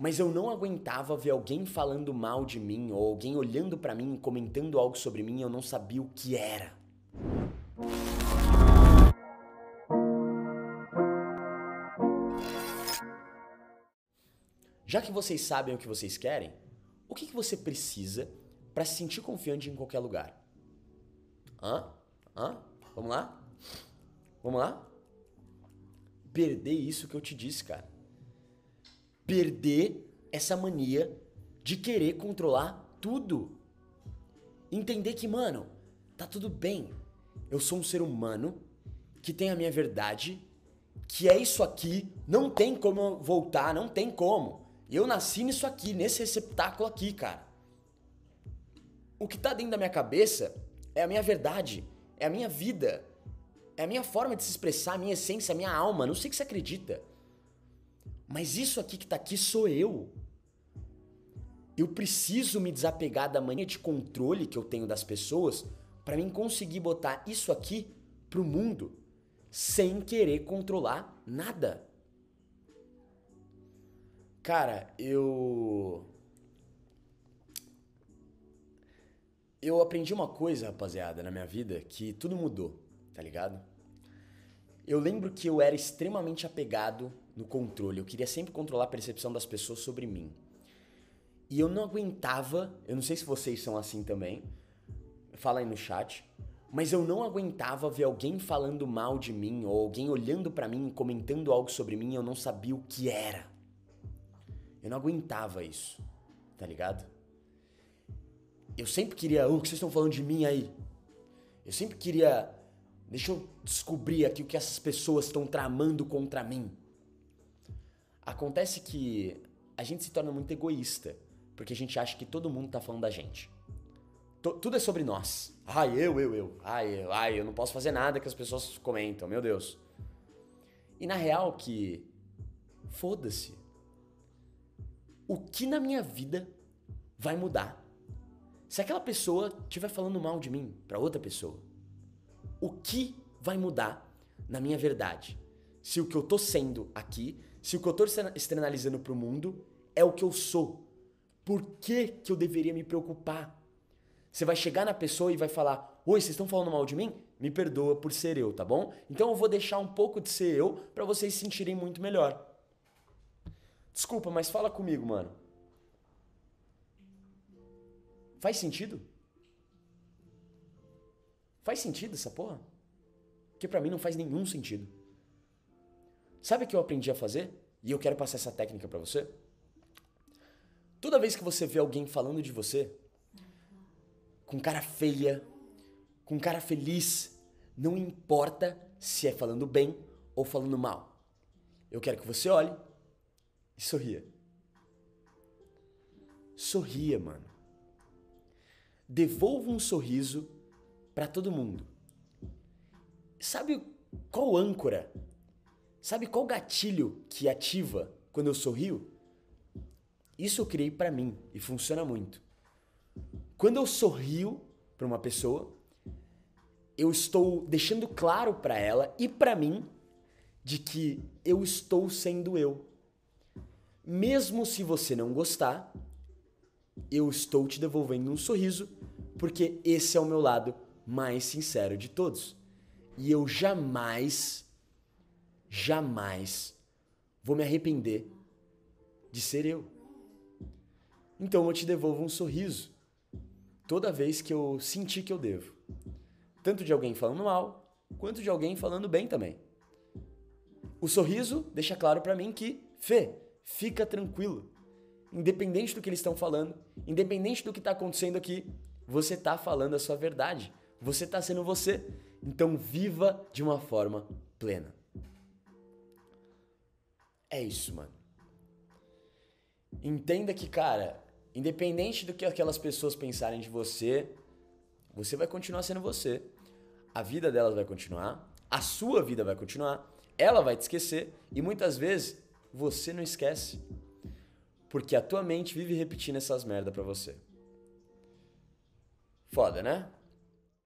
Mas eu não aguentava ver alguém falando mal de mim ou alguém olhando para mim, comentando algo sobre mim, e eu não sabia o que era. Já que vocês sabem o que vocês querem, o que, que você precisa para se sentir confiante em qualquer lugar? Hã? Hã? Vamos lá? Vamos lá? Perder isso que eu te disse, cara. Perder essa mania de querer controlar tudo. Entender que, mano, tá tudo bem. Eu sou um ser humano que tem a minha verdade, que é isso aqui, não tem como voltar, não tem como. Eu nasci nisso aqui, nesse receptáculo aqui, cara. O que tá dentro da minha cabeça é a minha verdade, é a minha vida, é a minha forma de se expressar, a minha essência, a minha alma. Não sei o que você acredita. Mas isso aqui que tá aqui sou eu. Eu preciso me desapegar da mania de controle que eu tenho das pessoas para mim conseguir botar isso aqui pro mundo sem querer controlar nada. Cara, eu. Eu aprendi uma coisa, rapaziada, na minha vida que tudo mudou, tá ligado? Eu lembro que eu era extremamente apegado no controle. Eu queria sempre controlar a percepção das pessoas sobre mim. E eu não aguentava, eu não sei se vocês são assim também, fala aí no chat, mas eu não aguentava ver alguém falando mal de mim ou alguém olhando para mim, comentando algo sobre mim eu não sabia o que era. Eu não aguentava isso, tá ligado? Eu sempre queria, o que vocês estão falando de mim aí? Eu sempre queria, deixa eu descobrir aqui o que essas pessoas estão tramando contra mim. Acontece que a gente se torna muito egoísta, porque a gente acha que todo mundo tá falando da gente. T tudo é sobre nós. Ai, eu, eu, eu. Ai, eu, ai, eu não posso fazer nada que as pessoas comentam, meu Deus. E na real que foda-se o que na minha vida vai mudar? Se aquela pessoa estiver falando mal de mim para outra pessoa, o que vai mudar na minha verdade? Se o que eu tô sendo aqui, se o que eu tô externalizando pro mundo é o que eu sou, por que, que eu deveria me preocupar? Você vai chegar na pessoa e vai falar: Oi, vocês estão falando mal de mim? Me perdoa por ser eu, tá bom? Então eu vou deixar um pouco de ser eu para vocês se sentirem muito melhor. Desculpa, mas fala comigo, mano. Faz sentido? Faz sentido essa porra? Porque para mim não faz nenhum sentido. Sabe o que eu aprendi a fazer? E eu quero passar essa técnica para você? Toda vez que você vê alguém falando de você, com cara feia, com cara feliz, não importa se é falando bem ou falando mal. Eu quero que você olhe e sorria. Sorria, mano. Devolva um sorriso para todo mundo. Sabe qual âncora? Sabe qual gatilho que ativa quando eu sorrio? Isso eu criei para mim e funciona muito. Quando eu sorrio para uma pessoa, eu estou deixando claro para ela e para mim de que eu estou sendo eu. Mesmo se você não gostar, eu estou te devolvendo um sorriso, porque esse é o meu lado mais sincero de todos. E eu jamais, jamais vou me arrepender de ser eu. Então eu te devolvo um sorriso toda vez que eu sentir que eu devo. Tanto de alguém falando mal, quanto de alguém falando bem também. O sorriso deixa claro para mim que, Fê, fica tranquilo. Independente do que eles estão falando, independente do que está acontecendo aqui, você está falando a sua verdade. Você está sendo você. Então viva de uma forma plena. É isso, mano. Entenda que, cara, independente do que aquelas pessoas pensarem de você, você vai continuar sendo você. A vida delas vai continuar, a sua vida vai continuar, ela vai te esquecer e muitas vezes você não esquece. Porque a tua mente vive repetindo essas merda pra você. Foda, né?